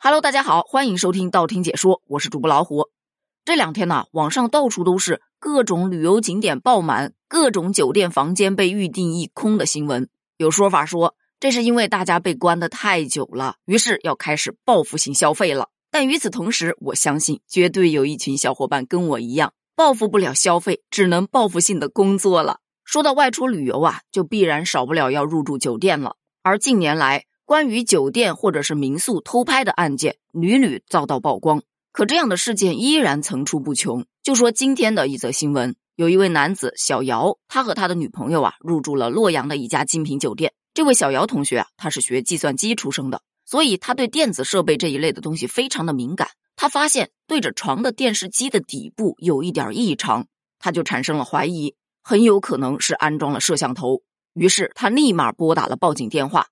Hello，大家好，欢迎收听道听解说，我是主播老虎。这两天呢，网上到处都是各种旅游景点爆满，各种酒店房间被预订一空的新闻。有说法说，这是因为大家被关的太久了，于是要开始报复性消费了。但与此同时，我相信绝对有一群小伙伴跟我一样，报复不了消费，只能报复性的工作了。说到外出旅游啊，就必然少不了要入住酒店了。而近年来，关于酒店或者是民宿偷拍的案件屡屡遭到曝光，可这样的事件依然层出不穷。就说今天的一则新闻，有一位男子小姚，他和他的女朋友啊入住了洛阳的一家精品酒店。这位小姚同学啊，他是学计算机出生的，所以他对电子设备这一类的东西非常的敏感。他发现对着床的电视机的底部有一点异常，他就产生了怀疑，很有可能是安装了摄像头。于是他立马拨打了报警电话。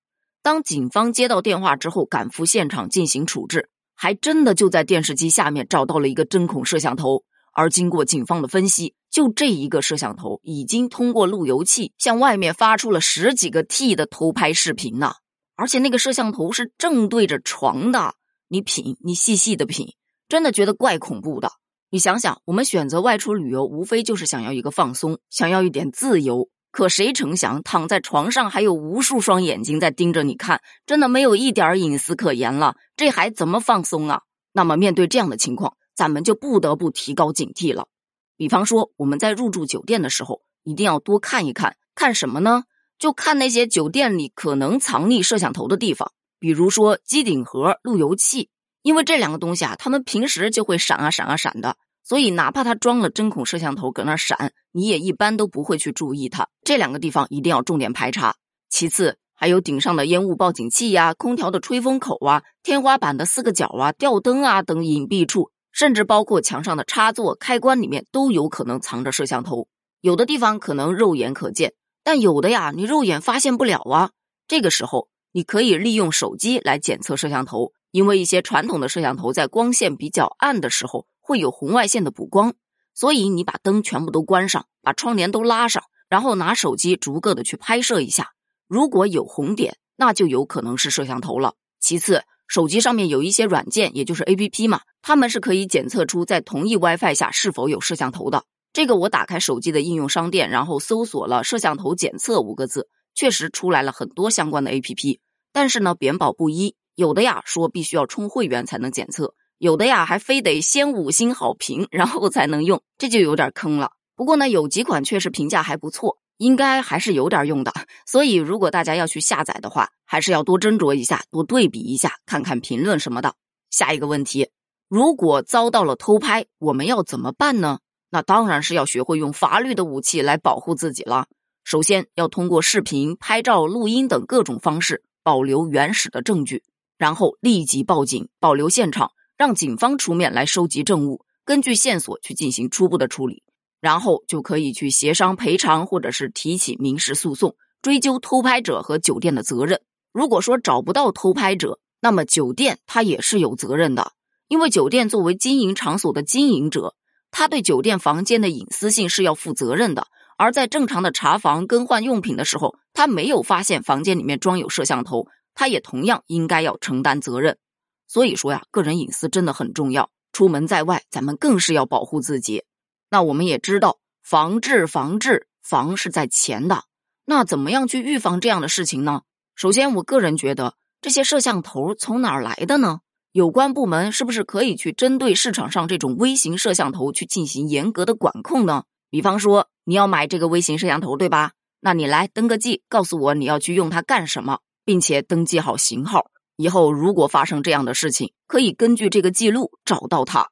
当警方接到电话之后，赶赴现场进行处置，还真的就在电视机下面找到了一个针孔摄像头。而经过警方的分析，就这一个摄像头已经通过路由器向外面发出了十几个 T 的偷拍视频呢。而且那个摄像头是正对着床的，你品，你细细的品，真的觉得怪恐怖的。你想想，我们选择外出旅游，无非就是想要一个放松，想要一点自由。可谁成想，躺在床上还有无数双眼睛在盯着你看，真的没有一点隐私可言了，这还怎么放松啊？那么面对这样的情况，咱们就不得不提高警惕了。比方说，我们在入住酒店的时候，一定要多看一看，看什么呢？就看那些酒店里可能藏匿摄像头的地方，比如说机顶盒、路由器，因为这两个东西啊，他们平时就会闪啊闪啊闪的。所以，哪怕他装了针孔摄像头搁那闪，你也一般都不会去注意它。这两个地方一定要重点排查。其次，还有顶上的烟雾报警器呀、空调的吹风口啊、天花板的四个角啊、吊灯啊等隐蔽处，甚至包括墙上的插座、开关里面都有可能藏着摄像头。有的地方可能肉眼可见，但有的呀，你肉眼发现不了啊。这个时候，你可以利用手机来检测摄像头，因为一些传统的摄像头在光线比较暗的时候。会有红外线的补光，所以你把灯全部都关上，把窗帘都拉上，然后拿手机逐个的去拍摄一下。如果有红点，那就有可能是摄像头了。其次，手机上面有一些软件，也就是 A P P 嘛，它们是可以检测出在同一 WiFi 下是否有摄像头的。这个我打开手机的应用商店，然后搜索了“摄像头检测”五个字，确实出来了很多相关的 A P P。但是呢，贬保不一，有的呀说必须要充会员才能检测。有的呀，还非得先五星好评，然后才能用，这就有点坑了。不过呢，有几款确实评价还不错，应该还是有点用的。所以，如果大家要去下载的话，还是要多斟酌一下，多对比一下，看看评论什么的。下一个问题，如果遭到了偷拍，我们要怎么办呢？那当然是要学会用法律的武器来保护自己了。首先要通过视频、拍照、录音等各种方式保留原始的证据，然后立即报警，保留现场。让警方出面来收集证物，根据线索去进行初步的处理，然后就可以去协商赔偿，或者是提起民事诉讼，追究偷拍者和酒店的责任。如果说找不到偷拍者，那么酒店它也是有责任的，因为酒店作为经营场所的经营者，他对酒店房间的隐私性是要负责任的。而在正常的查房更换用品的时候，他没有发现房间里面装有摄像头，他也同样应该要承担责任。所以说呀，个人隐私真的很重要。出门在外，咱们更是要保护自己。那我们也知道，防治防治防是在前的。那怎么样去预防这样的事情呢？首先，我个人觉得，这些摄像头从哪儿来的呢？有关部门是不是可以去针对市场上这种微型摄像头去进行严格的管控呢？比方说，你要买这个微型摄像头，对吧？那你来登个记，告诉我你要去用它干什么，并且登记好型号。以后如果发生这样的事情，可以根据这个记录找到他。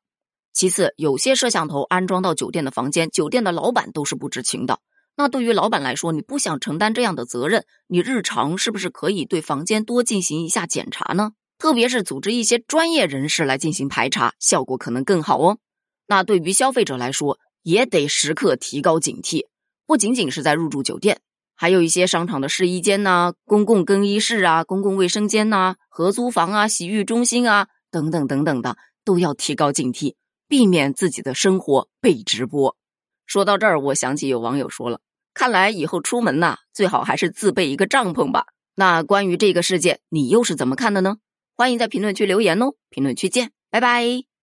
其次，有些摄像头安装到酒店的房间，酒店的老板都是不知情的。那对于老板来说，你不想承担这样的责任，你日常是不是可以对房间多进行一下检查呢？特别是组织一些专业人士来进行排查，效果可能更好哦。那对于消费者来说，也得时刻提高警惕，不仅仅是在入住酒店。还有一些商场的试衣间呐，公共更衣室啊，公共卫生间呐，合租房啊，洗浴中心啊，等等等等的，都要提高警惕，避免自己的生活被直播。说到这儿，我想起有网友说了，看来以后出门呐，最好还是自备一个帐篷吧。那关于这个事件，你又是怎么看的呢？欢迎在评论区留言哦。评论区见，拜拜。